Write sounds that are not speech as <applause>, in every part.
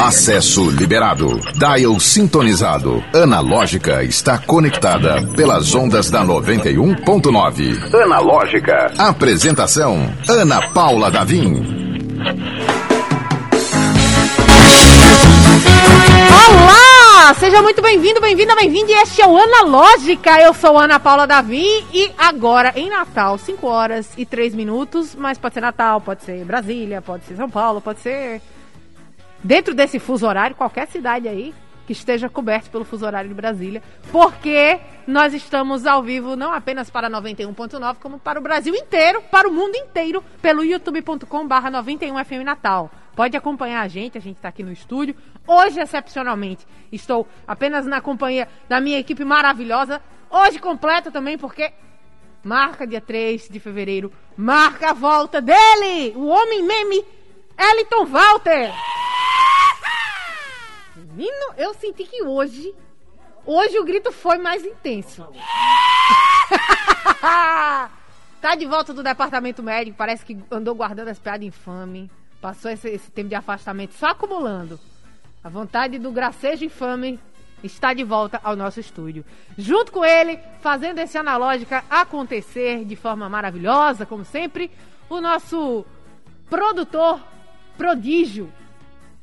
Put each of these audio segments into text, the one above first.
Acesso liberado. Dial sintonizado. Analógica está conectada pelas ondas da 91.9. Analógica. Apresentação: Ana Paula Davim. Olá! Seja muito bem-vindo, bem-vinda, bem-vinde. Este é o Analógica. Eu sou Ana Paula Davim e agora em Natal, 5 horas e 3 minutos, mas pode ser Natal, pode ser Brasília, pode ser São Paulo, pode ser dentro desse fuso horário, qualquer cidade aí que esteja coberto pelo fuso horário de Brasília, porque nós estamos ao vivo não apenas para 91.9, como para o Brasil inteiro, para o mundo inteiro, pelo youtube.com/barra 91FM Natal. Pode acompanhar a gente, a gente está aqui no estúdio. Hoje, excepcionalmente, estou apenas na companhia da minha equipe maravilhosa. Hoje completa também, porque marca dia 3 de fevereiro, marca a volta dele, o homem meme, Eliton Walter. Menino, eu senti que hoje, hoje o grito foi mais intenso. <laughs> tá de volta do departamento médico, parece que andou guardando as piadas infame. Passou esse, esse tempo de afastamento só acumulando. A vontade do gracejo infame está de volta ao nosso estúdio. Junto com ele, fazendo esse analógica acontecer de forma maravilhosa, como sempre, o nosso produtor prodígio,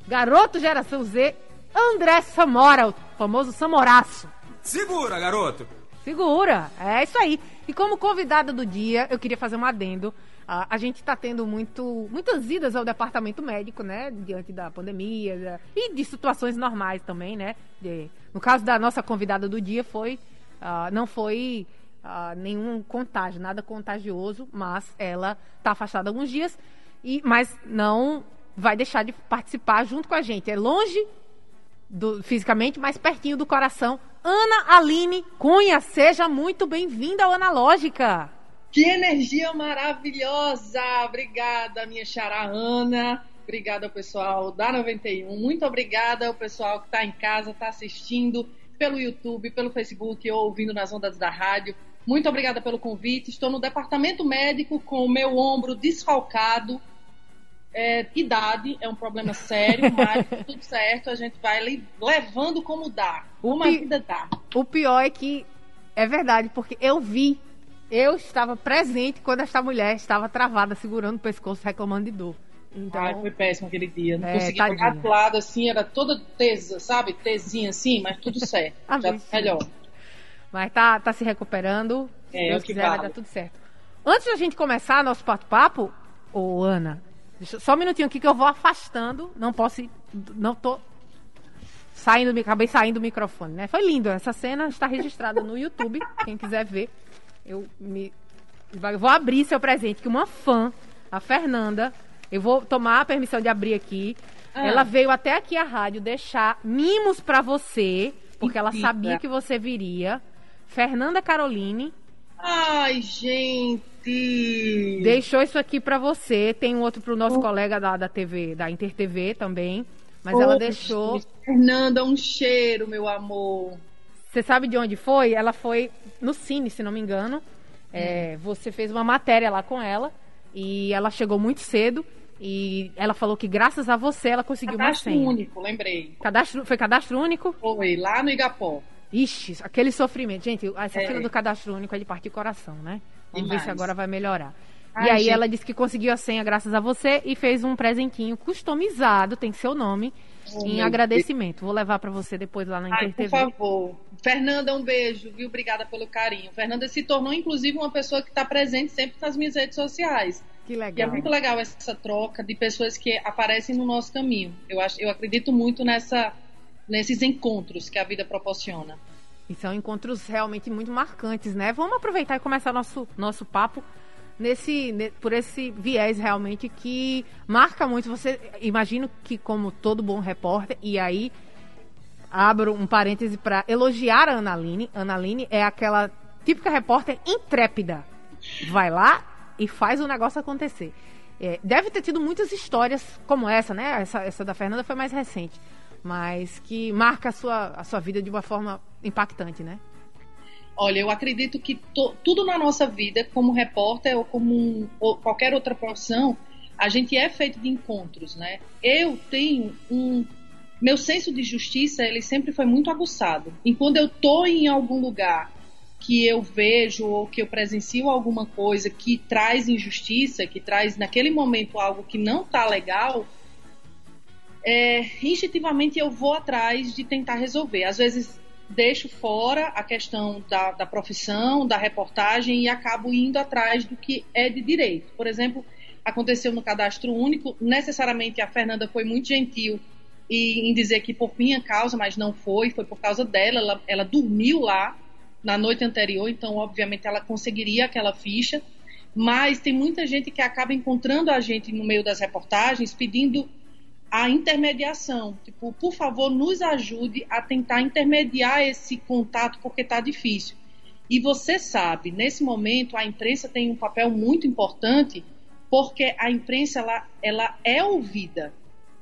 garoto geração Z, André Samora, o famoso Samoraço. Segura, garoto! Segura, é isso aí. E como convidada do dia, eu queria fazer um adendo. Uh, a gente está tendo muito, muitas idas ao departamento médico, né? Diante da pandemia da, e de situações normais também, né? De, no caso da nossa convidada do dia, foi uh, não foi uh, nenhum contágio, nada contagioso, mas ela está afastada alguns dias, e, mas não vai deixar de participar junto com a gente. É longe do, fisicamente, mas pertinho do coração. Ana Aline Cunha, seja muito bem-vinda ao Analógica. Que energia maravilhosa! Obrigada, minha xará Ana. Obrigada ao pessoal da 91. Muito obrigada ao pessoal que está em casa, está assistindo pelo YouTube, pelo Facebook ou ouvindo nas ondas da rádio. Muito obrigada pelo convite. Estou no departamento médico com o meu ombro desfalcado é, idade é um problema sério, <laughs> mas tudo certo, a gente vai levando como dá, como a vida dá. O pior é que é verdade, porque eu vi, eu estava presente quando esta mulher estava travada, segurando o pescoço, reclamando de dor. Então, Ai, foi péssimo aquele dia. Não é, conseguia olhar pro lado assim, era toda tesa, sabe? Tesinha assim, mas tudo <laughs> certo. já tá melhor. Mas tá, tá se recuperando. Se é, Deus quiser, vale. vai dar tudo certo. Antes da gente começar nosso papo-papo, ô Ana, Deixa, só um minutinho aqui que eu vou afastando. Não posso. Ir, não tô. Saindo, acabei saindo do microfone, né? Foi lindo. Essa cena está registrada no YouTube. Quem quiser ver, eu me. Eu vou abrir seu presente, que uma fã, a Fernanda, eu vou tomar a permissão de abrir aqui. Ah. Ela veio até aqui a rádio deixar mimos para você, porque ela sabia que você viria. Fernanda Caroline. Ai, gente. Deixou isso aqui para você. Tem um outro pro nosso oh. colega da, da TV, da Inter TV também. Mas oh, ela deixou. Fernanda, um cheiro, meu amor. Você sabe de onde foi? Ela foi no Cine, se não me engano. É, hum. você fez uma matéria lá com ela. E ela chegou muito cedo. E ela falou que graças a você ela conseguiu cadastro uma senha. Cadastro único, lembrei. Cadastro, foi cadastro único? Foi, lá no Igapó. Ixi, aquele sofrimento. Gente, essa é. fila do cadastro único é de partir coração, né? Vamos Demais. ver se agora vai melhorar. Ai, e aí gente. ela disse que conseguiu a senha graças a você e fez um presentinho customizado, tem seu nome, oh, em agradecimento. Deus. Vou levar para você depois lá na Ai, Inter Por favor. Fernanda, um beijo, viu? Obrigada pelo carinho. Fernanda se tornou, inclusive, uma pessoa que está presente sempre nas minhas redes sociais. Que legal. E é muito legal essa troca de pessoas que aparecem no nosso caminho. Eu, acho, eu acredito muito nessa, nesses encontros que a vida proporciona. E são encontros realmente muito marcantes, né? Vamos aproveitar e começar nosso, nosso papo nesse por esse viés realmente que marca muito. Você imagino que como todo bom repórter e aí abro um parêntese para elogiar a Analine. Analine é aquela típica repórter intrépida. Vai lá e faz o negócio acontecer. É, deve ter tido muitas histórias como essa, né? Essa, essa da Fernanda foi mais recente mas que marca a sua, a sua vida de uma forma impactante, né? Olha, eu acredito que to, tudo na nossa vida, como repórter ou como um, ou qualquer outra profissão, a gente é feito de encontros, né? Eu tenho um meu senso de justiça, ele sempre foi muito aguçado. E quando eu tô em algum lugar que eu vejo ou que eu presencio alguma coisa que traz injustiça, que traz naquele momento algo que não tá legal, é, instintivamente eu vou atrás de tentar resolver. Às vezes deixo fora a questão da, da profissão, da reportagem e acabo indo atrás do que é de direito. Por exemplo, aconteceu no cadastro único, necessariamente a Fernanda foi muito gentil e, em dizer que por minha causa, mas não foi, foi por causa dela, ela, ela dormiu lá na noite anterior, então obviamente ela conseguiria aquela ficha, mas tem muita gente que acaba encontrando a gente no meio das reportagens pedindo a intermediação. Tipo, por favor, nos ajude a tentar intermediar esse contato porque está difícil. E você sabe, nesse momento a imprensa tem um papel muito importante porque a imprensa ela, ela é ouvida.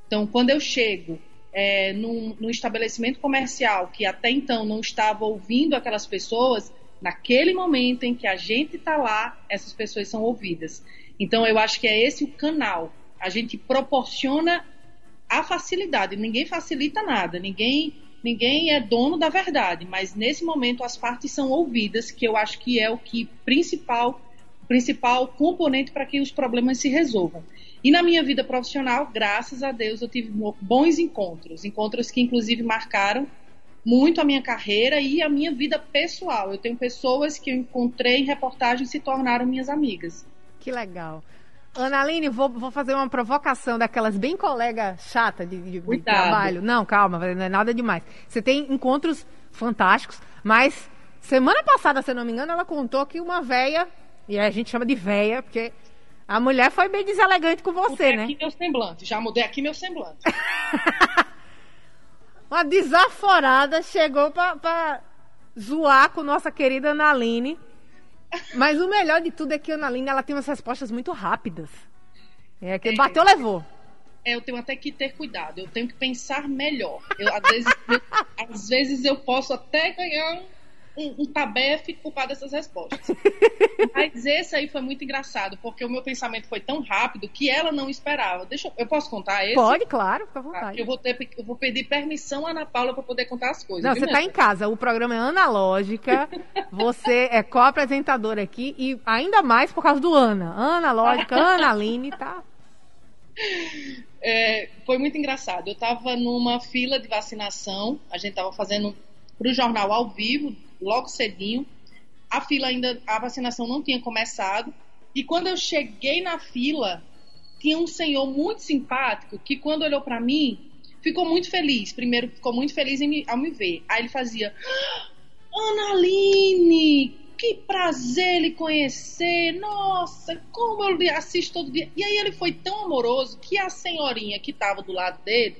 Então, quando eu chego é, num, num estabelecimento comercial que até então não estava ouvindo aquelas pessoas, naquele momento em que a gente está lá, essas pessoas são ouvidas. Então, eu acho que é esse o canal. A gente proporciona a facilidade. Ninguém facilita nada, ninguém ninguém é dono da verdade, mas nesse momento as partes são ouvidas, que eu acho que é o que principal principal componente para que os problemas se resolvam. E na minha vida profissional, graças a Deus, eu tive bons encontros, encontros que inclusive marcaram muito a minha carreira e a minha vida pessoal. Eu tenho pessoas que eu encontrei em reportagens e se tornaram minhas amigas. Que legal. Analine, vou, vou fazer uma provocação daquelas bem colega chata de, de, de trabalho. Não, calma, não é nada demais. Você tem encontros fantásticos, mas semana passada, se não me engano, ela contou que uma véia, e a gente chama de véia, porque a mulher foi bem deselegante com você, mudei né? aqui meu semblante, já mudei aqui meu semblante. <laughs> uma desaforada chegou pra, pra zoar com nossa querida Analine. Mas o melhor de tudo é que a Ana Linda ela tem umas respostas muito rápidas. É que é, bateu, levou. É, eu tenho até que ter cuidado, eu tenho que pensar melhor. Eu, às, vezes, eu, às vezes eu posso até ganhar um, um tabefe culpado dessas respostas. <laughs> Mas esse aí foi muito engraçado, porque o meu pensamento foi tão rápido que ela não esperava. Deixa eu, eu posso contar esse? Pode, claro, fica à vontade. Eu vou, ter, eu vou pedir permissão à Ana Paula para poder contar as coisas. Não, você está em casa. O programa é analógica. <laughs> você é co-apresentadora aqui e ainda mais por causa do Ana. Analógica, Ana Aline, tá? É, foi muito engraçado. Eu estava numa fila de vacinação, a gente estava fazendo para o jornal ao vivo logo cedinho. A fila ainda, a vacinação não tinha começado. E quando eu cheguei na fila, tinha um senhor muito simpático que quando olhou para mim, ficou muito feliz. Primeiro, ficou muito feliz me, ao me ver. Aí ele fazia: ah, Analine, que prazer lhe conhecer. Nossa, como eu assisto todo dia. E aí ele foi tão amoroso que a senhorinha que estava do lado dele,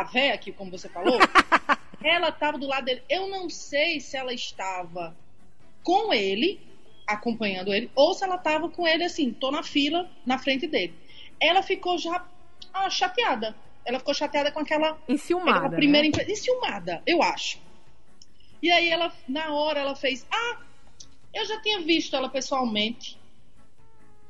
a véia aqui, como você falou, <laughs> ela estava do lado dele. Eu não sei se ela estava com ele, acompanhando ele, ou se ela estava com ele assim, tô na fila, na frente dele. Ela ficou já ah, chateada. Ela ficou chateada com aquela. Enciumada. Aquela primeira né? Enciumada, eu acho. E aí ela, na hora, ela fez: Ah, eu já tinha visto ela pessoalmente.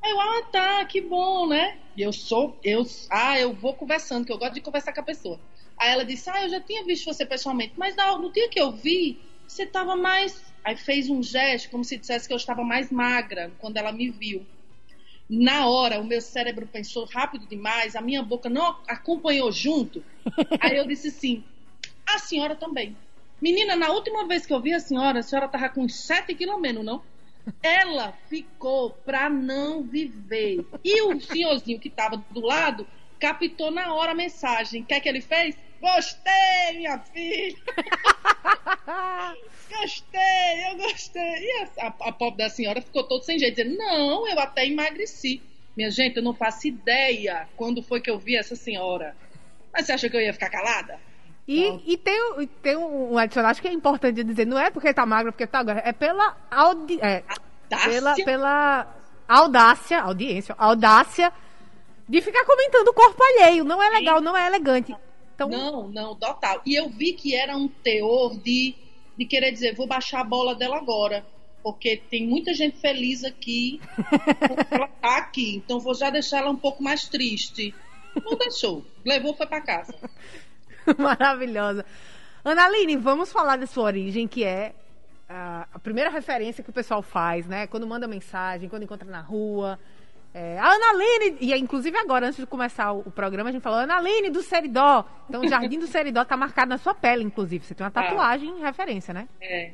Eu, ah, tá, que bom, né? E eu sou, eu, ah, eu vou conversando, que eu gosto de conversar com a pessoa. Aí ela disse: Ah, eu já tinha visto você pessoalmente, mas no dia que eu vi, você estava mais. Aí fez um gesto como se dissesse que eu estava mais magra quando ela me viu. Na hora, o meu cérebro pensou rápido demais, a minha boca não acompanhou junto. <laughs> Aí eu disse assim: A senhora também. Menina, na última vez que eu vi a senhora, a senhora estava com 7 quilos menos, não? Ela ficou para não viver. E o senhorzinho que estava do lado captou na hora a mensagem. O que é que ele fez? Gostei, minha filha! <laughs> gostei, eu gostei. E a, a, a pobre da senhora ficou todo sem jeito, dizendo: Não, eu até emagreci. Minha gente, eu não faço ideia quando foi que eu vi essa senhora. Mas você acha que eu ia ficar calada? E, e tem, tem um adicional, acho que é importante dizer, não é porque tá magra, porque tá agora, é pela, audi, é, pela, pela audácia, audiência, audácia de ficar comentando o corpo alheio. Não é legal, não é elegante. Então... Não, não, total. E eu vi que era um teor de, de querer dizer, vou baixar a bola dela agora. porque tem muita gente feliz aqui, <laughs> ela tá aqui, então vou já deixar ela um pouco mais triste. Não deixou, levou foi para casa. <laughs> Maravilhosa. Analine, vamos falar da sua origem, que é a, a primeira referência que o pessoal faz, né? Quando manda mensagem, quando encontra na rua. É, a Analine, e inclusive agora, antes de começar o, o programa, a gente falou Analine do Seridó. Então o Jardim do Seridó tá marcado na sua pele, inclusive. Você tem uma tá. tatuagem ah. em referência, né? É.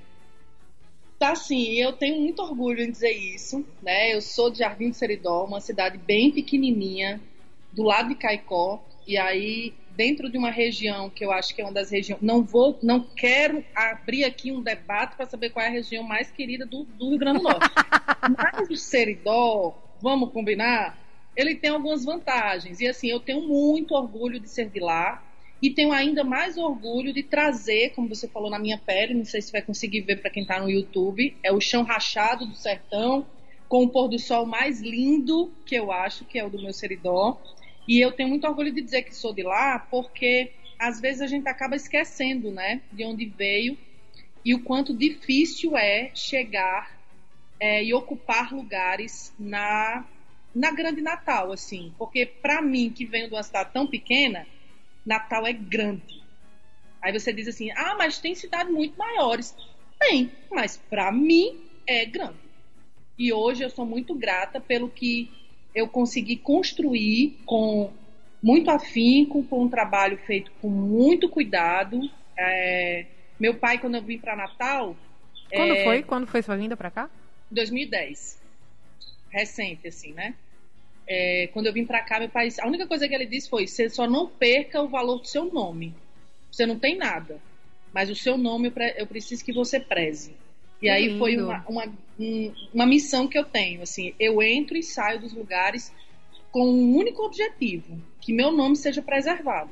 Tá sim, eu tenho muito orgulho em dizer isso, né? Eu sou de Jardim do Seridó, uma cidade bem pequenininha, do lado de Caicó, e aí dentro de uma região que eu acho que é uma das regiões. Não vou, não quero abrir aqui um debate para saber qual é a região mais querida do, do Rio Grande do Norte. <laughs> Mas o Seridó, vamos combinar, ele tem algumas vantagens. E assim, eu tenho muito orgulho de ser de lá. E tenho ainda mais orgulho de trazer, como você falou na minha pele, não sei se vai conseguir ver para quem está no YouTube, é o chão rachado do sertão, com o pôr do sol mais lindo que eu acho, que é o do meu Seridó. E eu tenho muito orgulho de dizer que sou de lá, porque às vezes a gente acaba esquecendo, né, de onde veio e o quanto difícil é chegar é, e ocupar lugares na na grande Natal, assim, porque para mim que venho de uma cidade tão pequena, Natal é grande. Aí você diz assim, ah, mas tem cidades muito maiores. Tem, mas para mim é grande. E hoje eu sou muito grata pelo que eu consegui construir com muito afinco, com um trabalho feito com muito cuidado. É, meu pai, quando eu vim para Natal. Quando é, foi? Quando foi sua vinda para cá? 2010. Recente, assim, né? É, quando eu vim para cá, meu pai, a única coisa que ele disse foi: você só não perca o valor do seu nome. Você não tem nada, mas o seu nome eu, eu preciso que você preze. E aí lindo. foi uma, uma, uma missão que eu tenho. Assim, eu entro e saio dos lugares com um único objetivo: que meu nome seja preservado.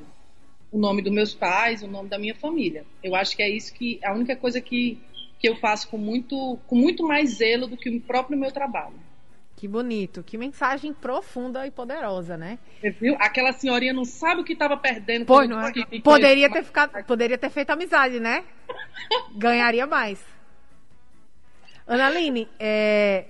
O nome dos meus pais, o nome da minha família. Eu acho que é isso que a única coisa que, que eu faço com muito, com muito mais zelo do que o próprio meu trabalho. Que bonito, que mensagem profunda e poderosa, né? Você viu? Aquela senhorinha não sabe o que estava perdendo. Pô, não é? Poderia ter ficado, poderia ter feito amizade, né? <laughs> Ganharia mais. Analine, é,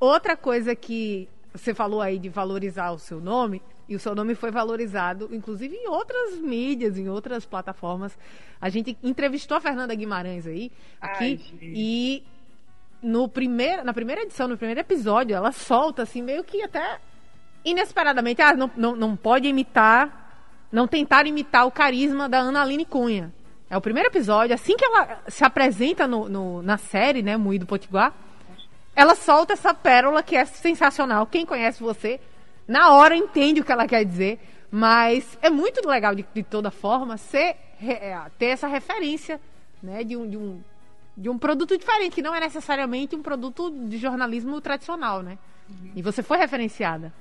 outra coisa que você falou aí de valorizar o seu nome, e o seu nome foi valorizado, inclusive em outras mídias, em outras plataformas. A gente entrevistou a Fernanda Guimarães aí, aqui, Ai, e no primeiro, na primeira edição, no primeiro episódio, ela solta assim, meio que até inesperadamente, ah, não, não, não pode imitar, não tentar imitar o carisma da Ana Aline Cunha. É o primeiro episódio, assim que ela se apresenta no, no, na série, né, Moído Potiguar, ela solta essa pérola que é sensacional. Quem conhece você, na hora entende o que ela quer dizer, mas é muito legal de, de toda forma ser, é, ter essa referência, né, de um, de um de um produto diferente, que não é necessariamente um produto de jornalismo tradicional, né? Uhum. E você foi referenciada.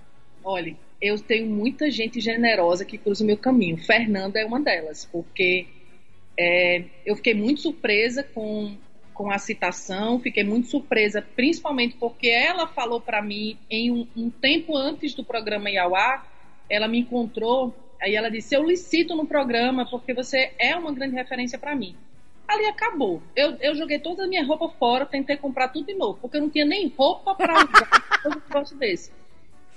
Olha, eu tenho muita gente generosa que cruza o meu caminho. Fernanda é uma delas, porque é, eu fiquei muito surpresa com, com a citação, fiquei muito surpresa, principalmente porque ela falou para mim em um, um, tempo antes do programa Iauá, ela me encontrou, aí ela disse: Eu licito no programa porque você é uma grande referência para mim. Ali acabou. Eu, eu joguei toda a minha roupa fora, tentei comprar tudo de novo, porque eu não tinha nem roupa para usar <laughs> um negócio desse.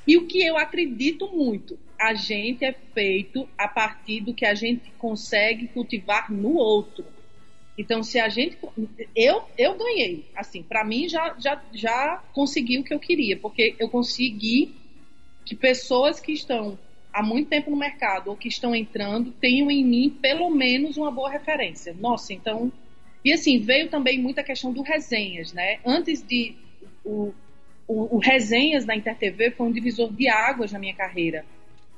E o que eu acredito muito, a gente é feito a partir do que a gente consegue cultivar no outro. Então, se a gente. Eu, eu ganhei. Assim, para mim já, já, já consegui o que eu queria, porque eu consegui que pessoas que estão há muito tempo no mercado ou que estão entrando tenham em mim pelo menos uma boa referência. Nossa, então. E assim, veio também muita questão do resenhas, né? Antes de. O, o, o Resenhas da InterTV foi um divisor de águas na minha carreira.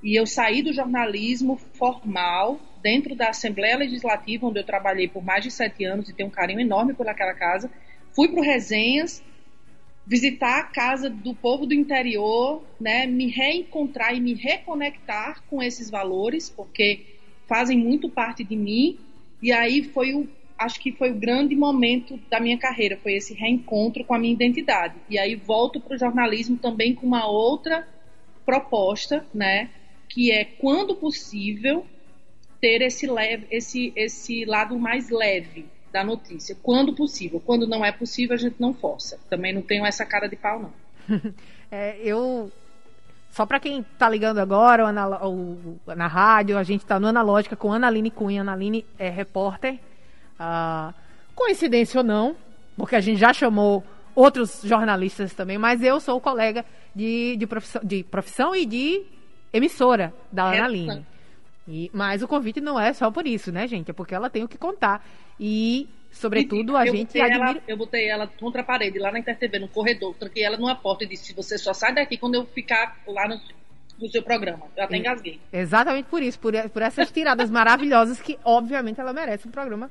E eu saí do jornalismo formal, dentro da Assembleia Legislativa, onde eu trabalhei por mais de sete anos e tenho um carinho enorme por aquela casa. Fui para o Resenhas, visitar a casa do povo do interior, né, me reencontrar e me reconectar com esses valores, porque fazem muito parte de mim. E aí foi o, acho que foi o grande momento da minha carreira, foi esse reencontro com a minha identidade. E aí volto para o jornalismo também com uma outra proposta, né? Que é quando possível ter esse leve, esse esse lado mais leve da notícia, quando possível. Quando não é possível, a gente não força. Também não tenho essa cara de pau, não. <laughs> é, eu. Só para quem está ligando agora, na, ou, na rádio, a gente está no Analógica com Analine Cunha. Analine é repórter. Ah, coincidência ou não, porque a gente já chamou outros jornalistas também, mas eu sou colega de, de, profissão, de profissão e de emissora da Analine. E, mas o convite não é só por isso, né, gente? É porque ela tem o que contar. E, sobretudo, e, a gente admira... Ela, eu botei ela contra a parede, lá na InterTV, no corredor. Tranquei ela numa porta e disse: você só sai daqui quando eu ficar lá no, no seu programa. Eu até engasguei. Exatamente por isso, por, por essas tiradas maravilhosas que, obviamente, ela merece um programa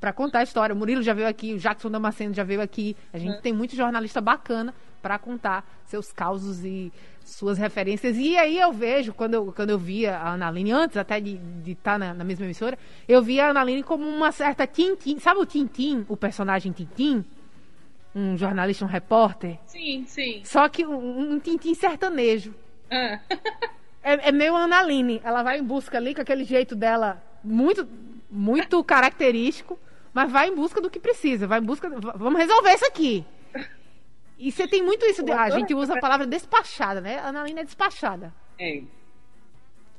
para contar a história. O Murilo já veio aqui, o Jackson Damasceno já veio aqui. A gente é. tem muito jornalista bacana para contar seus causos e suas referências. E aí eu vejo, quando eu, quando eu via a Analine, antes até de estar tá na, na, mesma emissora, eu via a Analine como uma certa Tintin. Sabe o Tintin, o personagem Tintin? Um jornalista, um repórter? Sim, sim. Só que um, um Tintin sertanejo. Ah. é, é meio Analine. Ela vai em busca ali, com aquele jeito dela muito, muito característico, mas vai em busca do que precisa. Vai em busca. Vamos resolver isso aqui. E você tem muito isso. De, ah, a gente usa a palavra despachada, né? A Analina é despachada. É.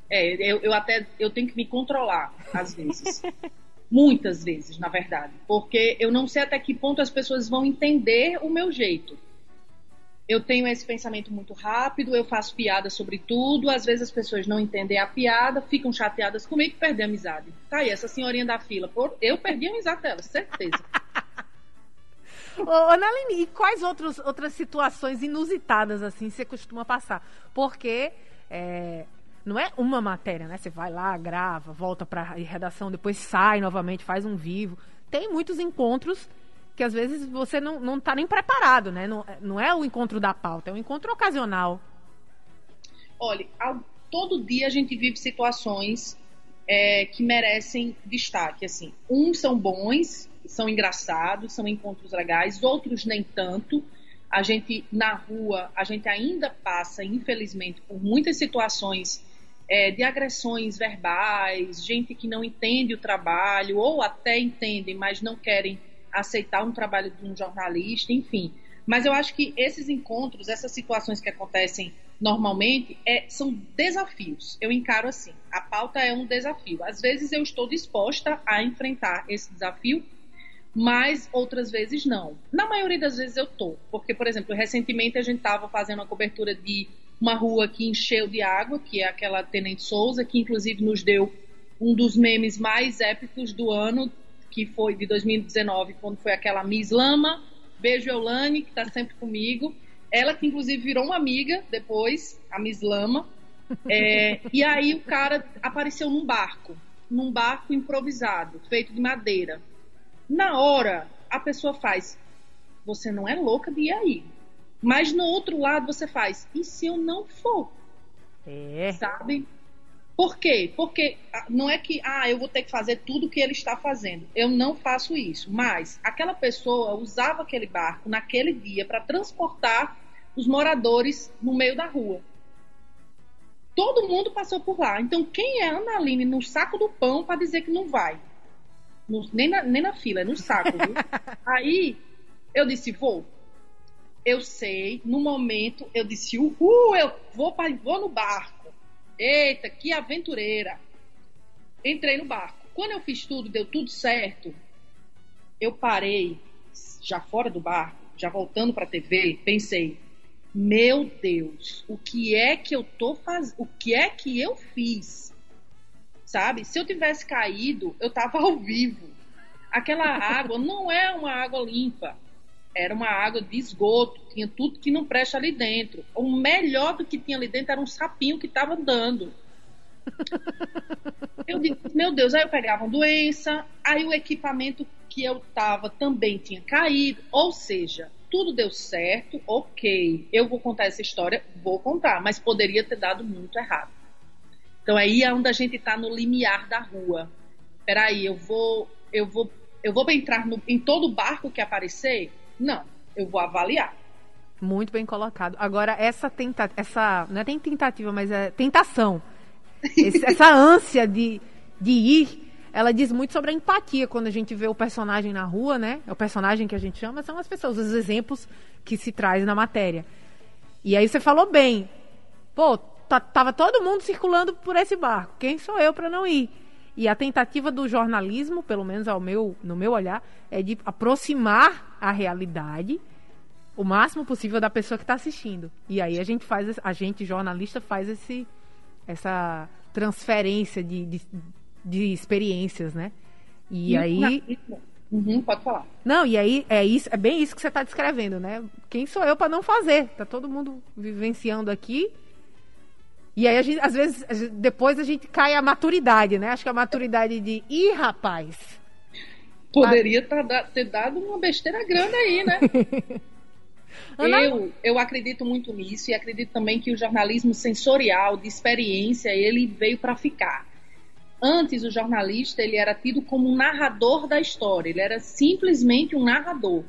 É, eu, eu até eu tenho que me controlar, às vezes. <laughs> Muitas vezes, na verdade. Porque eu não sei até que ponto as pessoas vão entender o meu jeito. Eu tenho esse pensamento muito rápido, eu faço piada sobre tudo, às vezes as pessoas não entendem a piada, ficam chateadas comigo e perdem a amizade. Tá aí, essa senhorinha da fila, por, eu perdi a amizade dela, certeza. <laughs> Ô, e quais outros, outras situações inusitadas assim você costuma passar? Porque é, não é uma matéria, né? Você vai lá, grava, volta para redação, depois sai novamente, faz um vivo. Tem muitos encontros que às vezes você não, não tá nem preparado, né? Não, não é o encontro da pauta, é um encontro ocasional. Olha, ao, todo dia a gente vive situações é, que merecem destaque. Assim, uns são bons, são engraçados, são encontros legais, outros nem tanto. A gente, na rua, a gente ainda passa, infelizmente, por muitas situações é, de agressões verbais, gente que não entende o trabalho, ou até entendem, mas não querem aceitar um trabalho de um jornalista, enfim. Mas eu acho que esses encontros, essas situações que acontecem normalmente, é, são desafios. Eu encaro assim: a pauta é um desafio. Às vezes eu estou disposta a enfrentar esse desafio mas outras vezes não. Na maioria das vezes eu tô, porque, por exemplo, recentemente a gente estava fazendo uma cobertura de uma rua que encheu de água, que é aquela Tenente Souza, que inclusive nos deu um dos memes mais épicos do ano, que foi de 2019, quando foi aquela Miss Lama. Beijo, Eulane, que está sempre comigo. Ela que inclusive virou uma amiga depois, a Miss Lama. É, e aí o cara apareceu num barco, num barco improvisado, feito de madeira. Na hora, a pessoa faz, você não é louca de ir aí. Mas no outro lado você faz, e se eu não for? É. Sabe? Por quê? Porque ah, não é que, ah, eu vou ter que fazer tudo o que ele está fazendo. Eu não faço isso. Mas aquela pessoa usava aquele barco naquele dia para transportar os moradores no meio da rua. Todo mundo passou por lá. Então, quem é Ana Aline no saco do pão para dizer que não vai? No, nem, na, nem na fila, é no saco, viu? <laughs> Aí eu disse, vou. Eu sei, no momento eu disse, uhul, eu vou, pra, vou no barco. Eita, que aventureira. Entrei no barco. Quando eu fiz tudo, deu tudo certo, eu parei, já fora do barco, já voltando para a TV, pensei, meu Deus, o que é que eu tô fazendo? O que é que eu fiz? Sabe? Se eu tivesse caído, eu tava ao vivo. Aquela água <laughs> não é uma água limpa. Era uma água de esgoto, tinha tudo que não presta ali dentro. O melhor do que tinha ali dentro era um sapinho que estava andando. <laughs> Eu disse, meu Deus, aí eu pegava uma doença, aí o equipamento que eu tava também tinha caído, ou seja, tudo deu certo, ok. Eu vou contar essa história, vou contar, mas poderia ter dado muito errado. Então aí é onde a gente está no limiar da rua. Peraí, eu vou, eu vou, eu vou entrar no, em todo barco que aparecer? Não, eu vou avaliar. Muito bem colocado. Agora essa tenta, essa não é nem tentativa, mas é tentação. Esse, <laughs> essa ânsia de, de ir, ela diz muito sobre a empatia quando a gente vê o personagem na rua, né? É o personagem que a gente chama, são as pessoas, os exemplos que se traz na matéria. E aí você falou bem, pô, tava todo mundo circulando por esse barco, quem sou eu para não ir? E a tentativa do jornalismo, pelo menos ao meu, no meu olhar, é de aproximar a realidade o máximo possível da pessoa que está assistindo. E aí a gente faz, a gente jornalista faz esse, essa transferência de, de, de experiências, né? E, e aí. Uhum, pode falar. Não, e aí é isso, é bem isso que você está descrevendo, né? Quem sou eu para não fazer? Tá todo mundo vivenciando aqui. E aí gente, às vezes, depois a gente cai a maturidade, né? Acho que a maturidade de, ih, rapaz. Poderia tá, ter dado uma besteira grande aí, né? <laughs> Eu, eu acredito muito nisso e acredito também que o jornalismo sensorial, de experiência, ele veio para ficar. Antes, o jornalista ele era tido como um narrador da história, ele era simplesmente um narrador.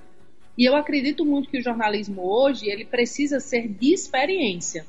E eu acredito muito que o jornalismo hoje ele precisa ser de experiência,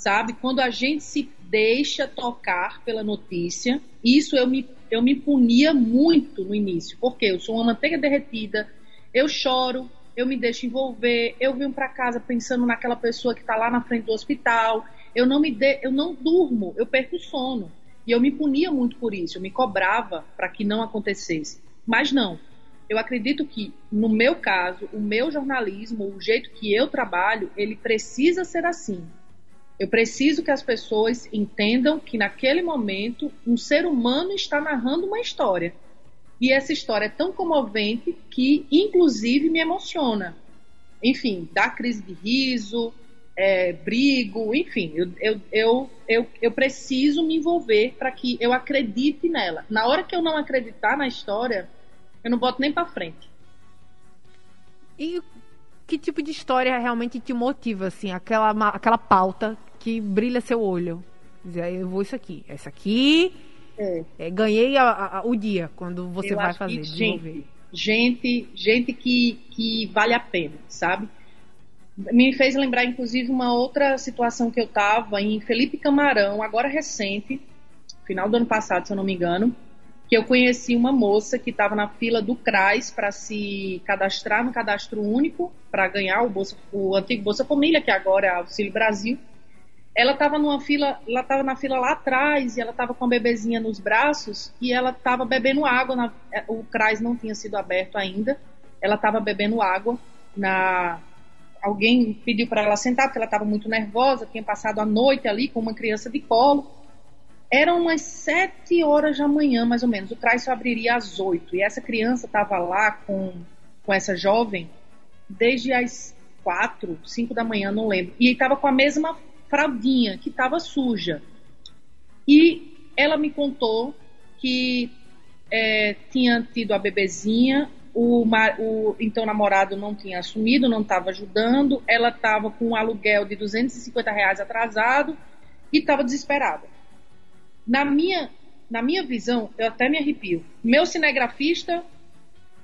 sabe? Quando a gente se deixa tocar pela notícia, isso eu me, eu me punia muito no início, porque eu sou uma manteiga derretida, eu choro, eu me deixo envolver, eu venho para casa pensando naquela pessoa que está lá na frente do hospital, eu não me de, eu não durmo, eu perco o sono. E eu me punia muito por isso, eu me cobrava para que não acontecesse. Mas não. Eu acredito que, no meu caso, o meu jornalismo, o jeito que eu trabalho, ele precisa ser assim. Eu preciso que as pessoas entendam que, naquele momento, um ser humano está narrando uma história. E essa história é tão comovente que, inclusive, me emociona. Enfim, dá crise de riso, é, brigo, enfim, eu, eu, eu, eu, eu preciso me envolver para que eu acredite nela. Na hora que eu não acreditar na história, eu não boto nem para frente. E que tipo de história realmente te motiva, assim, aquela, aquela pauta que brilha seu olho? Dizer, eu vou isso aqui, essa aqui é. É, ganhei a, a, o dia quando você Eu vai fazer, gente, gente, gente que, que vale a pena, sabe? Me fez lembrar, inclusive, uma outra situação que eu estava em Felipe Camarão, agora recente, final do ano passado, se eu não me engano, que eu conheci uma moça que estava na fila do CRAS para se cadastrar no cadastro único para ganhar o, Bolsa, o antigo Bolsa Família, que agora é Auxílio Brasil ela estava numa fila, ela estava na fila lá atrás e ela estava com a bebezinha nos braços e ela estava bebendo água. Na, é, o CRAS não tinha sido aberto ainda. Ela estava bebendo água. Na, alguém pediu para ela sentar porque ela estava muito nervosa, tinha passado a noite ali com uma criança de colo. Eram umas sete horas da manhã, mais ou menos. O CRAS só abriria às oito. E essa criança estava lá com, com essa jovem desde as quatro, cinco da manhã, não lembro. E estava com a mesma fraldinha que estava suja. E ela me contou que é, tinha tido a bebezinha, o, o, então namorado não tinha assumido, não estava ajudando, ela estava com um aluguel de 250 reais atrasado e estava desesperada. Na minha, na minha visão, eu até me arrepio. Meu cinegrafista,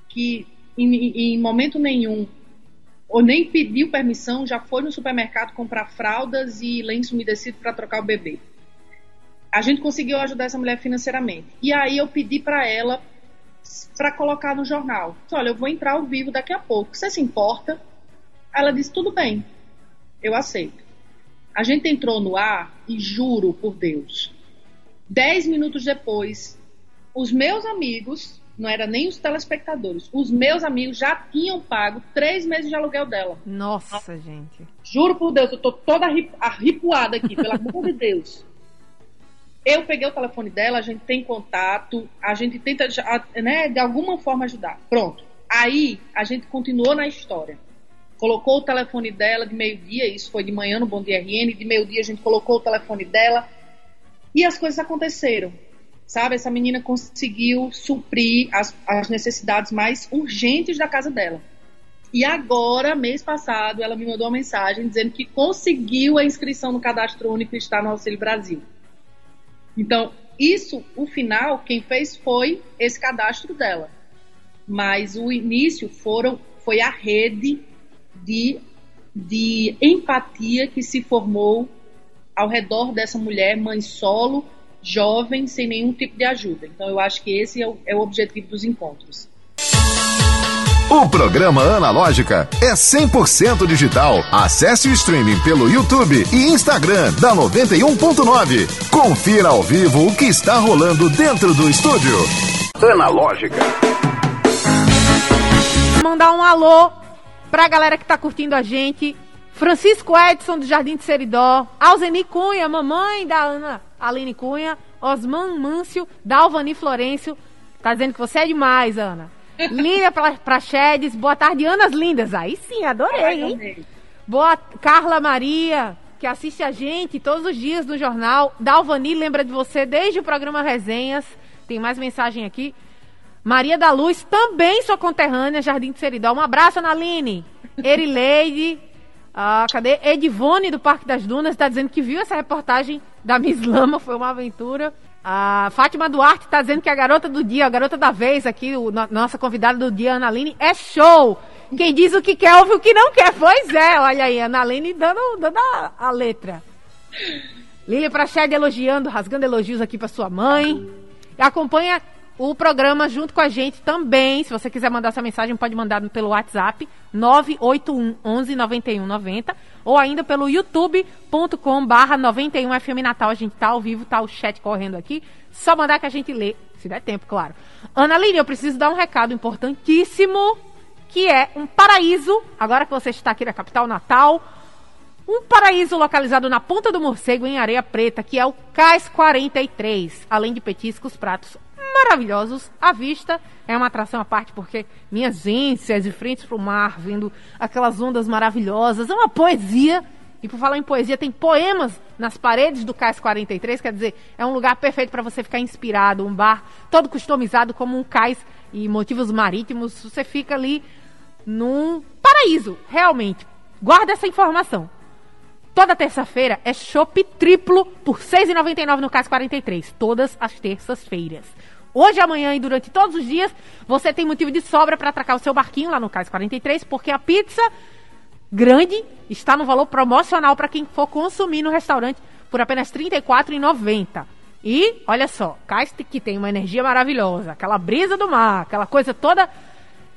que em, em momento nenhum ou nem pediu permissão, já foi no supermercado comprar fraldas e lenço umedecido para trocar o bebê. A gente conseguiu ajudar essa mulher financeiramente. E aí eu pedi para ela para colocar no jornal. Olha, eu vou entrar ao vivo daqui a pouco. Você se importa? Ela disse: Tudo bem, eu aceito. A gente entrou no ar e juro por Deus. Dez minutos depois, os meus amigos não era nem os telespectadores. Os meus amigos já tinham pago três meses de aluguel dela. Nossa, gente. Juro por Deus, eu tô toda arrepiada aqui, pelo amor de Deus. Eu peguei o telefone dela, a gente tem contato, a gente tenta, né, de alguma forma ajudar. Pronto. Aí a gente continuou na história. Colocou o telefone dela de meio-dia, isso foi de manhã no Bom Dia RN, de meio-dia a gente colocou o telefone dela e as coisas aconteceram sabe? Essa menina conseguiu suprir as, as necessidades mais urgentes da casa dela. E agora, mês passado, ela me mandou uma mensagem dizendo que conseguiu a inscrição no cadastro único e está no Auxílio Brasil. Então, isso, o final, quem fez foi esse cadastro dela. Mas o início foram, foi a rede de, de empatia que se formou ao redor dessa mulher, mãe solo, jovem, sem nenhum tipo de ajuda. Então eu acho que esse é o, é o objetivo dos encontros. O programa Analógica é 100% digital. Acesse o streaming pelo YouTube e Instagram da 91.9. Confira ao vivo o que está rolando dentro do estúdio. Analógica. Mandar um alô pra galera que tá curtindo a gente. Francisco Edson do Jardim de Seridó, Alzeni Cunha, mamãe da Ana Aline Cunha, Osman Mâncio, Dalvani Florencio. Tá dizendo que você é demais, Ana. Lília Prachedes, boa tarde, Anas Lindas. Aí sim, adorei, hein? Boa Carla Maria, que assiste a gente todos os dias no jornal. Dalvani lembra de você desde o programa Resenhas. Tem mais mensagem aqui. Maria da Luz, também sua conterrânea, Jardim de Seridó. Um abraço, Analine. Erileide. Ah, cadê? Edivone, do Parque das Dunas, está dizendo que viu essa reportagem da Miss Lama, foi uma aventura. A Fátima Duarte está dizendo que a garota do dia, a garota da vez aqui, o, no, nossa convidada do dia, Analine, é show! Quem diz o que quer, ouve o que não quer. Pois é, olha aí, Analine dando, dando a, a letra. Lília Prachede elogiando, rasgando elogios aqui para sua mãe. Acompanha o programa junto com a gente também. Se você quiser mandar essa mensagem, pode mandar pelo WhatsApp 981 11 91 90 ou ainda pelo youtube.com barra 91 FM Natal. A gente tá ao vivo, tá o chat correndo aqui. Só mandar que a gente lê, se der tempo, claro. Ana Línia, eu preciso dar um recado importantíssimo, que é um paraíso, agora que você está aqui na capital Natal, um paraíso localizado na Ponta do Morcego, em Areia Preta, que é o Cais 43. Além de petiscos, pratos maravilhosos. A vista é uma atração à parte, porque minhas ênsias de frente para o mar, vendo aquelas ondas maravilhosas, é uma poesia. E por falar em poesia, tem poemas nas paredes do Cais 43, quer dizer, é um lugar perfeito para você ficar inspirado, um bar todo customizado como um cais e motivos marítimos. Você fica ali num paraíso, realmente. Guarda essa informação. Toda terça-feira é chopp triplo por R$ 6,99 no Cais 43. Todas as terças-feiras. Hoje, amanhã e durante todos os dias, você tem motivo de sobra para atracar o seu barquinho lá no Cais 43, porque a pizza grande está no valor promocional para quem for consumir no restaurante por apenas R$ 34,90. E, olha só, Cais que tem uma energia maravilhosa, aquela brisa do mar, aquela coisa toda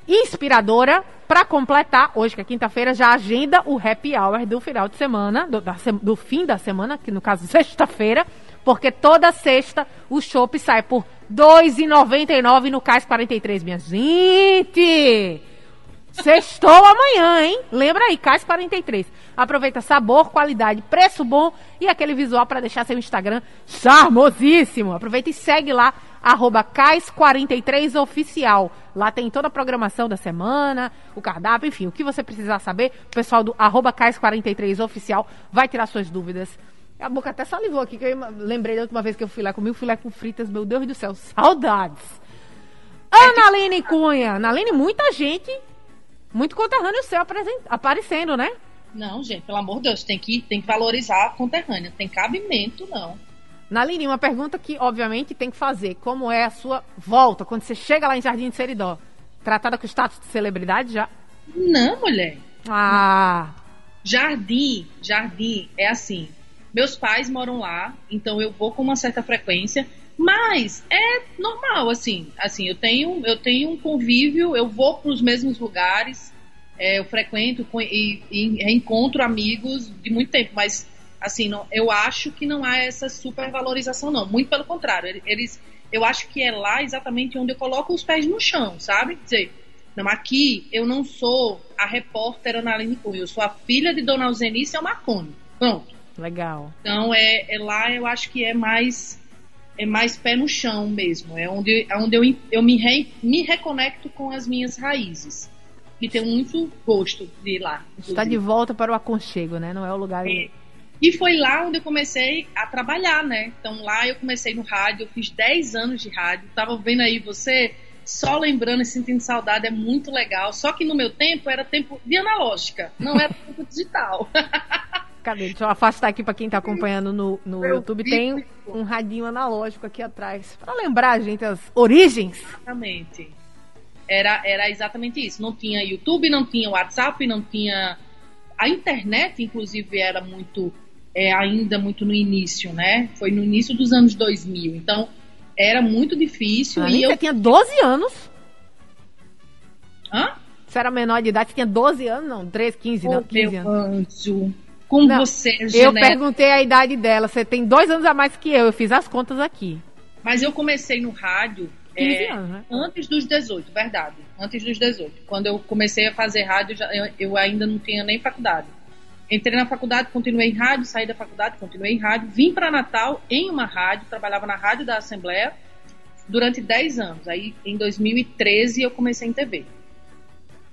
inspiradora. Para completar, hoje que é quinta-feira, já agenda o happy hour do final de semana, do, da, do fim da semana, que no caso <laughs> sexta-feira, porque toda sexta o chopp sai por 2,99 no Cais 43, minha gente! Sextou amanhã, hein? Lembra aí, Cais 43. Aproveita sabor, qualidade, preço bom e aquele visual para deixar seu Instagram charmosíssimo. Aproveita e segue lá, arroba Cais43Oficial. Lá tem toda a programação da semana, o cardápio, enfim, o que você precisar saber, o pessoal do arroba Cais43Oficial vai tirar suas dúvidas a boca até salivou aqui, que eu lembrei da última vez que eu fui lá comi o filé com fritas, meu Deus do céu, saudades. Analine Cunha. Analine, muita gente, muito conterrâneo seu aparecendo, né? Não, gente, pelo amor de Deus, tem que, tem que valorizar a conterrânea, tem cabimento, não. Naline, uma pergunta que, obviamente, tem que fazer. Como é a sua volta, quando você chega lá em Jardim de Seridó? Tratada com status de celebridade já? Não, mulher. Ah. Jardim, jardim, é assim, meus pais moram lá, então eu vou com uma certa frequência, mas é normal, assim. Assim, eu tenho, eu tenho um convívio, eu vou para os mesmos lugares, é, eu frequento e, e encontro amigos de muito tempo, mas assim, não, eu acho que não há essa supervalorização, não. Muito pelo contrário, eles, eu acho que é lá exatamente onde eu coloco os pés no chão, sabe? Quer dizer, não, aqui eu não sou a repórter Analine Cunha, eu sou a filha de Dona Eugenice Marconi. Pronto. Legal. Então é, é, lá eu acho que é mais é mais pé no chão mesmo. É onde, é onde eu, eu me, re, me reconecto com as minhas raízes. E tenho muito gosto de ir lá. Está de volta para o aconchego, né? Não é o lugar. É. E foi lá onde eu comecei a trabalhar, né? Então lá eu comecei no rádio, eu fiz 10 anos de rádio. Tava vendo aí você, só lembrando e sentindo saudade, é muito legal. Só que no meu tempo era tempo de analógica, não era <laughs> tempo digital. <laughs> Cadê? Deixa eu afastar aqui para quem está acompanhando no, no YouTube. Tem um radinho analógico aqui atrás. Para lembrar, gente, as origens. Exatamente. Era, era exatamente isso. Não tinha YouTube, não tinha WhatsApp, não tinha. A internet, inclusive, era muito é, ainda muito no início, né? Foi no início dos anos 2000. Então, era muito difícil. Ah, e eu... tinha 12 anos? Hã? Você era menor de idade, você tinha 12 anos? Não, 13, 15, não, 15 meu anos. anjo. Com Não, você, Eu Genete. perguntei a idade dela. Você tem dois anos a mais que eu. Eu fiz as contas aqui. Mas eu comecei no rádio 15 é, anos, né? antes dos 18, verdade. Antes dos 18. Quando eu comecei a fazer rádio, eu, eu ainda não tinha nem faculdade. Entrei na faculdade, continuei em rádio, saí da faculdade, continuei em rádio, vim para Natal em uma rádio, trabalhava na rádio da Assembleia durante 10 anos. Aí em 2013 eu comecei em TV.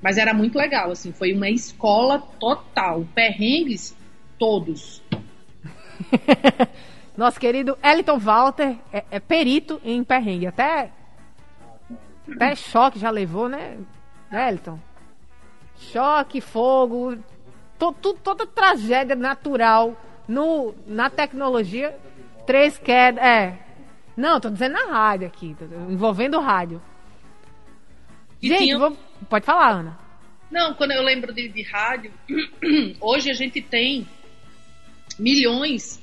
Mas era muito legal, assim, foi uma escola total. Perrengues todos. <laughs> Nosso querido Eliton Walter é, é perito em perrengue. Até, até choque já levou, né, né Eliton? Choque, fogo, to, to- toda tragédia natural no, na tecnologia. Três quedas. É. Não, tô dizendo na rádio aqui, envolvendo rádio. E Gente, tinha- vamos- pode falar, Ana. Não, quando eu lembro de, de rádio, <clears throat> hoje a gente tem milhões,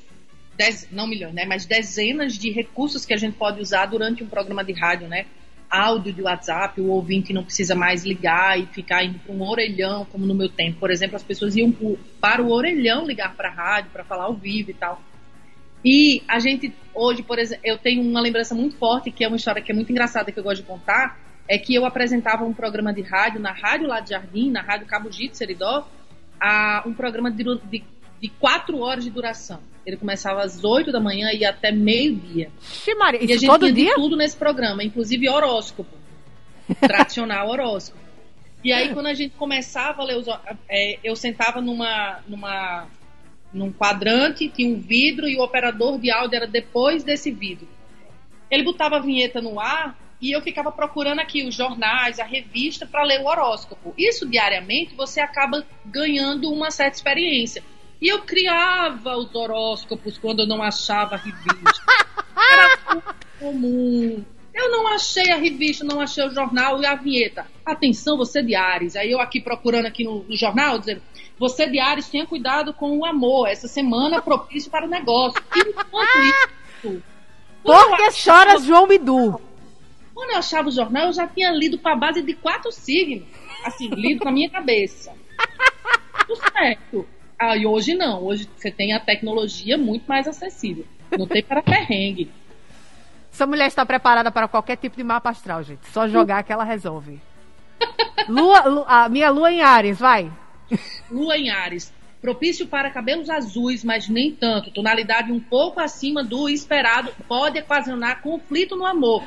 dez, não milhões, né? Mas dezenas de recursos que a gente pode usar durante um programa de rádio, né? Áudio de WhatsApp, o ouvinte não precisa mais ligar e ficar indo para um orelhão, como no meu tempo. Por exemplo, as pessoas iam para o orelhão ligar para a rádio, para falar ao vivo e tal. E a gente, hoje, por exemplo, eu tenho uma lembrança muito forte, que é uma história que é muito engraçada, que eu gosto de contar, é que eu apresentava um programa de rádio na Rádio Lá de Jardim, na Rádio Cabo Gito, Seridó, a, um programa de, de, de quatro horas de duração. Ele começava às oito da manhã e ia até meio-dia. Maria, E a gente todo tinha tudo nesse programa, inclusive horóscopo. <laughs> Tradicional horóscopo. E aí, quando a gente começava a ler os. é, eu sentava numa, numa, num quadrante, tinha um vidro e o operador de áudio era depois desse vidro. Ele botava a vinheta no ar e eu ficava procurando aqui os jornais, a revista, para ler o horóscopo. Isso diariamente você acaba ganhando uma certa experiência. E eu criava os horóscopos quando eu não achava a revista. <laughs> Era tudo comum. Eu não achei a revista, não achei o jornal e a vinheta. Atenção, você de Ares. Aí eu aqui procurando aqui no, no jornal, dizendo, você de Ares, tenha cuidado com o amor. Essa semana é propício para o negócio. E enquanto isso... quando eu Porque choras João Bidu. Quando eu achava o jornal, eu já tinha lido para base de quatro signos. Assim, lido na minha cabeça. <laughs> Tudo certo. Ah, e hoje não. Hoje você tem a tecnologia muito mais acessível. Não tem para perrengue. Essa mulher está preparada para qualquer tipo de mapa astral, gente. Só jogar que ela resolve. Lua, lu- a minha lua em Ares, vai. Lua em Ares. Propício para cabelos azuis, mas nem tanto. Tonalidade um pouco acima do esperado. Pode ocasionar conflito no amor.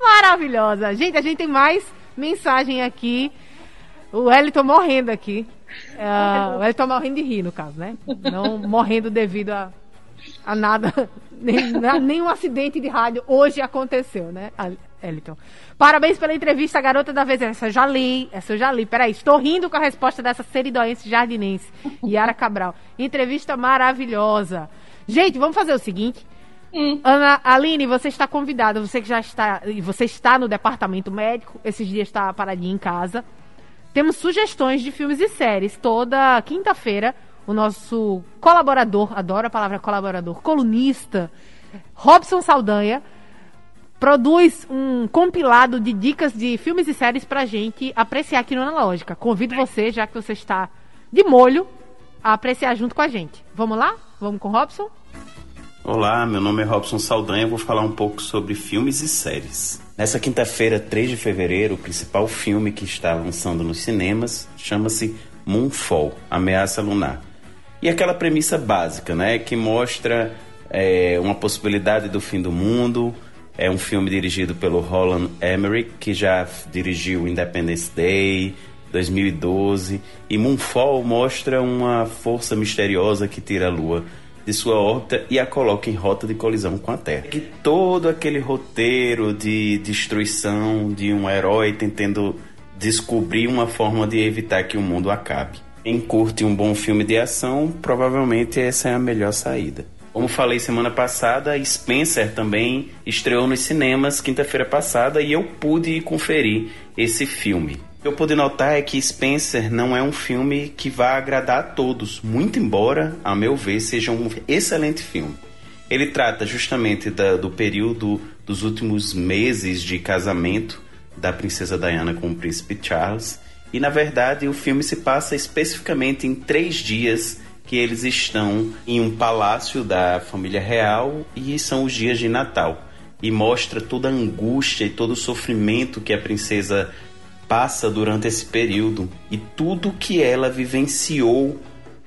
Maravilhosa. Gente, a gente tem mais mensagem aqui. O Wellington morrendo aqui. Ah, o Wellington morrendo de rir, no caso, né? Não morrendo devido a, a nada. <laughs> Nem, nenhum acidente de rádio hoje aconteceu, né, Wellington? Parabéns pela entrevista, garota da vez. Essa eu já li, essa eu já li. Peraí, estou rindo com a resposta dessa seridoense jardinense, Yara Cabral. Entrevista maravilhosa. Gente, vamos fazer o seguinte. Hum. Ana Aline, você está convidada. Você que já está. Você está no departamento médico, esses dias está paradinha em casa. Temos sugestões de filmes e séries. Toda quinta-feira, o nosso colaborador, adoro a palavra colaborador, colunista, Robson Saldanha, produz um compilado de dicas de filmes e séries pra gente apreciar aqui no Analógica. Convido você, já que você está de molho, a apreciar junto com a gente. Vamos lá? Vamos com o Robson? Olá, meu nome é Robson Saldanha, vou falar um pouco sobre filmes e séries. Nessa quinta-feira, 3 de fevereiro, o principal filme que está lançando nos cinemas chama-se Moonfall, Ameaça Lunar. E aquela premissa básica, né, que mostra é, uma possibilidade do fim do mundo. É um filme dirigido pelo Roland Emmerich, que já dirigiu Independence Day, 2012. E Moonfall mostra uma força misteriosa que tira a Lua de sua órbita e a coloca em rota de colisão com a Terra. E todo aquele roteiro de destruição de um herói tentando descobrir uma forma de evitar que o mundo acabe. Quem curte um bom filme de ação, provavelmente essa é a melhor saída. Como falei semana passada, Spencer também estreou nos cinemas quinta-feira passada e eu pude conferir esse filme. Eu pude notar é que Spencer não é um filme que vai agradar a todos, muito embora, a meu ver, seja um excelente filme. Ele trata justamente da, do período dos últimos meses de casamento da princesa Diana com o príncipe Charles. E na verdade o filme se passa especificamente em três dias que eles estão em um palácio da família real e são os dias de Natal. E mostra toda a angústia e todo o sofrimento que a princesa passa durante esse período e tudo que ela vivenciou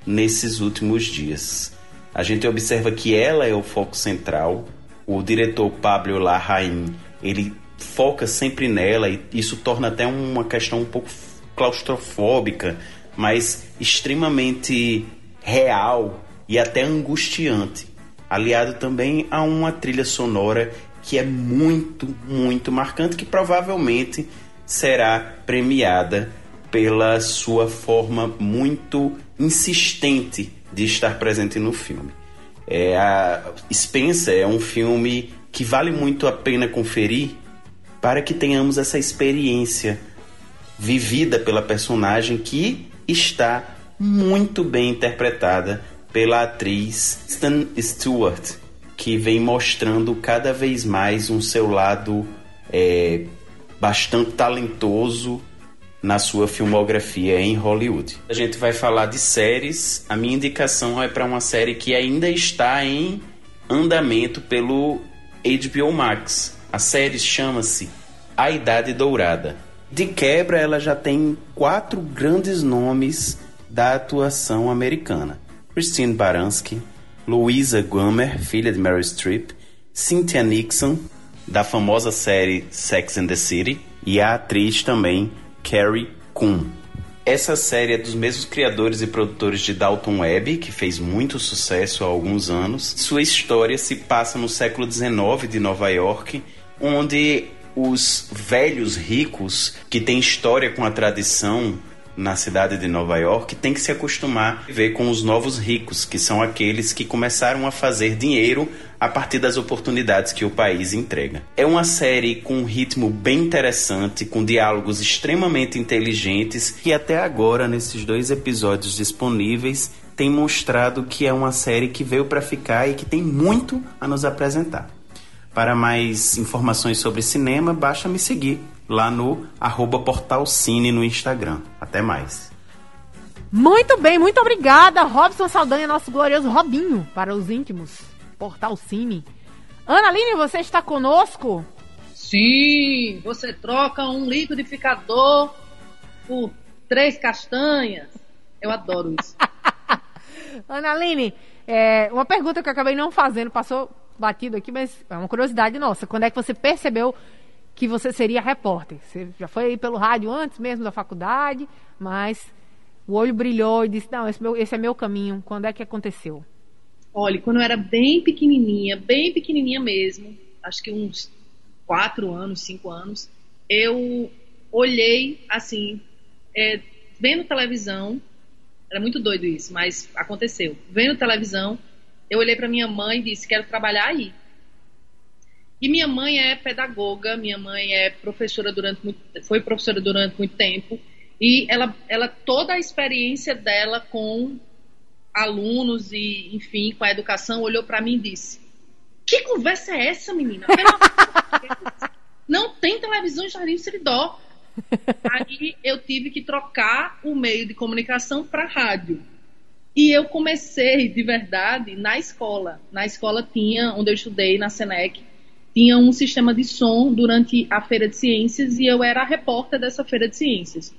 nesses últimos dias. A gente observa que ela é o foco central. O diretor Pablo Larraín, ele foca sempre nela e isso torna até uma questão um pouco claustrofóbica, mas extremamente real e até angustiante, aliado também a uma trilha sonora que é muito, muito marcante que provavelmente será premiada pela sua forma muito insistente de estar presente no filme. É, a Spencer é um filme que vale muito a pena conferir para que tenhamos essa experiência vivida pela personagem que está muito bem interpretada pela atriz Stan Stewart, que vem mostrando cada vez mais um seu lado é, bastante talentoso na sua filmografia em Hollywood. A gente vai falar de séries. A minha indicação é para uma série que ainda está em andamento pelo HBO Max. A série chama-se A Idade Dourada. De quebra, ela já tem quatro grandes nomes da atuação americana: Christine Baranski, Louisa Gummer, filha de Meryl Streep, Cynthia Nixon, da famosa série Sex and the City, e a atriz também Carrie Coon. Essa série é dos mesmos criadores e produtores de Dalton Webb, que fez muito sucesso há alguns anos. Sua história se passa no século XIX de Nova York, onde os velhos ricos que têm história com a tradição na cidade de Nova York tem que se acostumar a viver com os novos ricos, que são aqueles que começaram a fazer dinheiro a partir das oportunidades que o país entrega. É uma série com um ritmo bem interessante, com diálogos extremamente inteligentes e até agora nesses dois episódios disponíveis tem mostrado que é uma série que veio para ficar e que tem muito a nos apresentar. Para mais informações sobre cinema, basta me seguir lá no arroba portalcine no Instagram. Até mais. Muito bem, muito obrigada, Robson Saldanha, nosso glorioso Robinho, para os íntimos. Portal Cine. Ana Aline, você está conosco? Sim, você troca um liquidificador por três castanhas. Eu adoro isso. <laughs> Ana Aline, é, uma pergunta que eu acabei não fazendo, passou batido aqui, mas é uma curiosidade nossa. Quando é que você percebeu que você seria repórter. Você já foi aí pelo rádio antes mesmo da faculdade, mas o olho brilhou e disse: Não, esse, meu, esse é meu caminho. Quando é que aconteceu? Olha, quando eu era bem pequenininha, bem pequenininha mesmo, acho que uns quatro anos, cinco anos, eu olhei assim, é, vendo televisão, era muito doido isso, mas aconteceu. Vendo televisão, eu olhei para minha mãe e disse: Quero trabalhar aí. E minha mãe é pedagoga, minha mãe é professora durante muito, foi professora durante muito tempo e ela, ela toda a experiência dela com alunos e enfim com a educação olhou para mim e disse: que conversa é essa, menina? Não tem televisão em Jardim Seridó. <laughs> Aí eu tive que trocar o meio de comunicação para rádio. E eu comecei de verdade na escola. Na escola tinha, onde eu estudei, na Senec, tinha um sistema de som durante a Feira de Ciências e eu era a repórter dessa Feira de Ciências.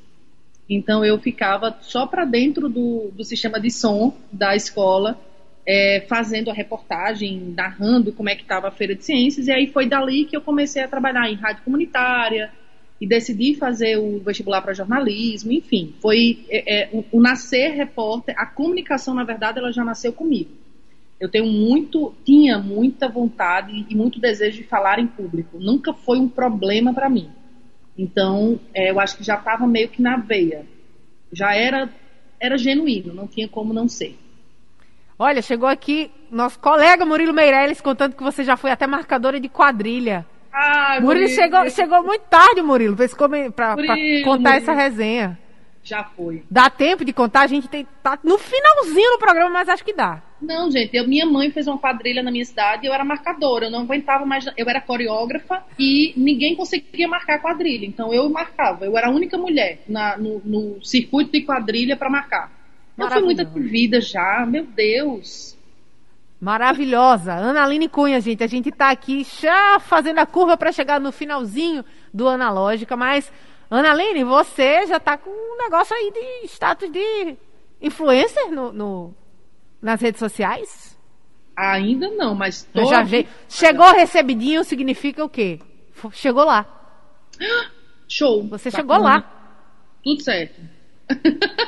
Então eu ficava só para dentro do, do sistema de som da escola, é, fazendo a reportagem, narrando como é que estava a Feira de Ciências, e aí foi dali que eu comecei a trabalhar em rádio comunitária e decidi fazer o vestibular para jornalismo, enfim, foi é, é, o, o nascer repórter, a comunicação, na verdade, ela já nasceu comigo eu tenho muito, tinha muita vontade e muito desejo de falar em público. Nunca foi um problema para mim. Então, é, eu acho que já estava meio que na veia. Já era, era genuíno, não tinha como não ser. Olha, chegou aqui nosso colega Murilo Meirelles contando que você já foi até marcadora de quadrilha. Ah, Murilo, chegou, chegou muito tarde, Murilo, Murilo, pra contar Murilo. essa resenha. Já foi. Dá tempo de contar? A gente tem, tá no finalzinho do programa, mas acho que dá. Não, gente, eu, minha mãe fez uma quadrilha na minha cidade e eu era marcadora, eu não aguentava mais, eu era coreógrafa e ninguém conseguia marcar quadrilha, então eu marcava, eu era a única mulher na, no, no circuito de quadrilha para marcar. Eu fui muita vida já, meu Deus. Maravilhosa. Ana Aline Cunha, gente. A gente está aqui já fazendo a curva para chegar no finalzinho do Analógica, mas Ana Aline, você já está com um negócio aí de status de influencer no, no nas redes sociais? Ainda não, mas tô... já veio. Chegou recebidinho significa o quê? Chegou lá. <gasps> Show. Você tá chegou lá. Tudo certo.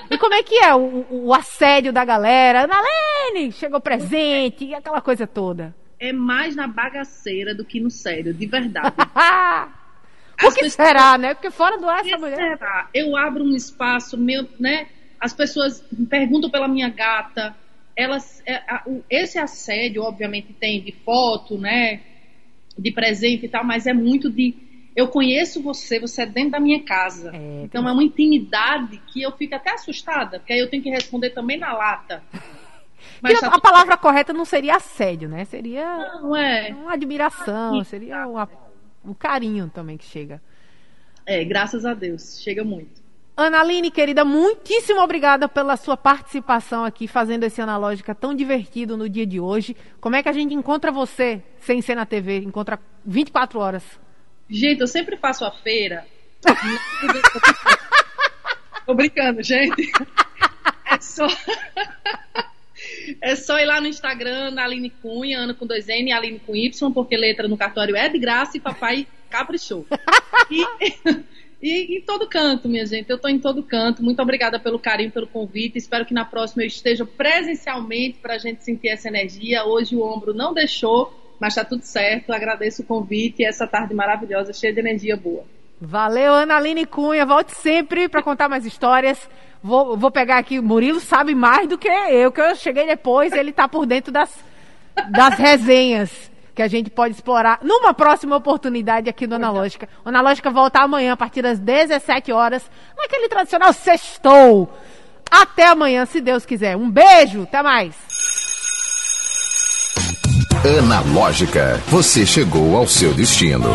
E como é que é o, o assédio da galera? Ana Lene, chegou presente e aquela coisa toda. É mais na bagaceira do que no sério, de verdade. <laughs> o que pessoas... será, né? Porque fora do ar essa mulher. Será? Eu abro um espaço, meu, né? As pessoas perguntam pela minha gata. Elas, é, esse assédio, obviamente, tem de foto, né? De presente e tal, mas é muito de eu conheço você, você é dentro da minha casa. É, então é uma intimidade que eu fico até assustada, porque aí eu tenho que responder também na lata. <laughs> Mas a, a palavra correta não seria assédio, né? Seria não, é. uma admiração, seria uma, um carinho também que chega. É, graças a Deus, chega muito. Analine, querida, muitíssimo obrigada pela sua participação aqui, fazendo esse analógica tão divertido no dia de hoje. Como é que a gente encontra você sem ser na TV? Encontra 24 horas. Gente, eu sempre faço a feira. <laughs> Tô brincando, gente. É só. <laughs> É só ir lá no Instagram, na Aline Cunha, Ana com dois N, Aline com Y, porque letra no cartório é de graça e papai caprichou. <laughs> E, e em todo canto, minha gente. Eu tô em todo canto. Muito obrigada pelo carinho, pelo convite. Espero que na próxima eu esteja presencialmente para a gente sentir essa energia. Hoje o ombro não deixou, mas tá tudo certo. Agradeço o convite e essa tarde maravilhosa, cheia de energia boa. Valeu, Ana Aline Cunha. Volte sempre para contar mais histórias. Vou, vou pegar aqui, o Murilo sabe mais do que eu, que eu cheguei depois, ele tá por dentro das, das resenhas que a gente pode explorar numa próxima oportunidade aqui no Analógica. O Analógica volta amanhã a partir das 17 horas, naquele tradicional sextou. Até amanhã, se Deus quiser. Um beijo, até mais. Analógica, você chegou ao seu destino.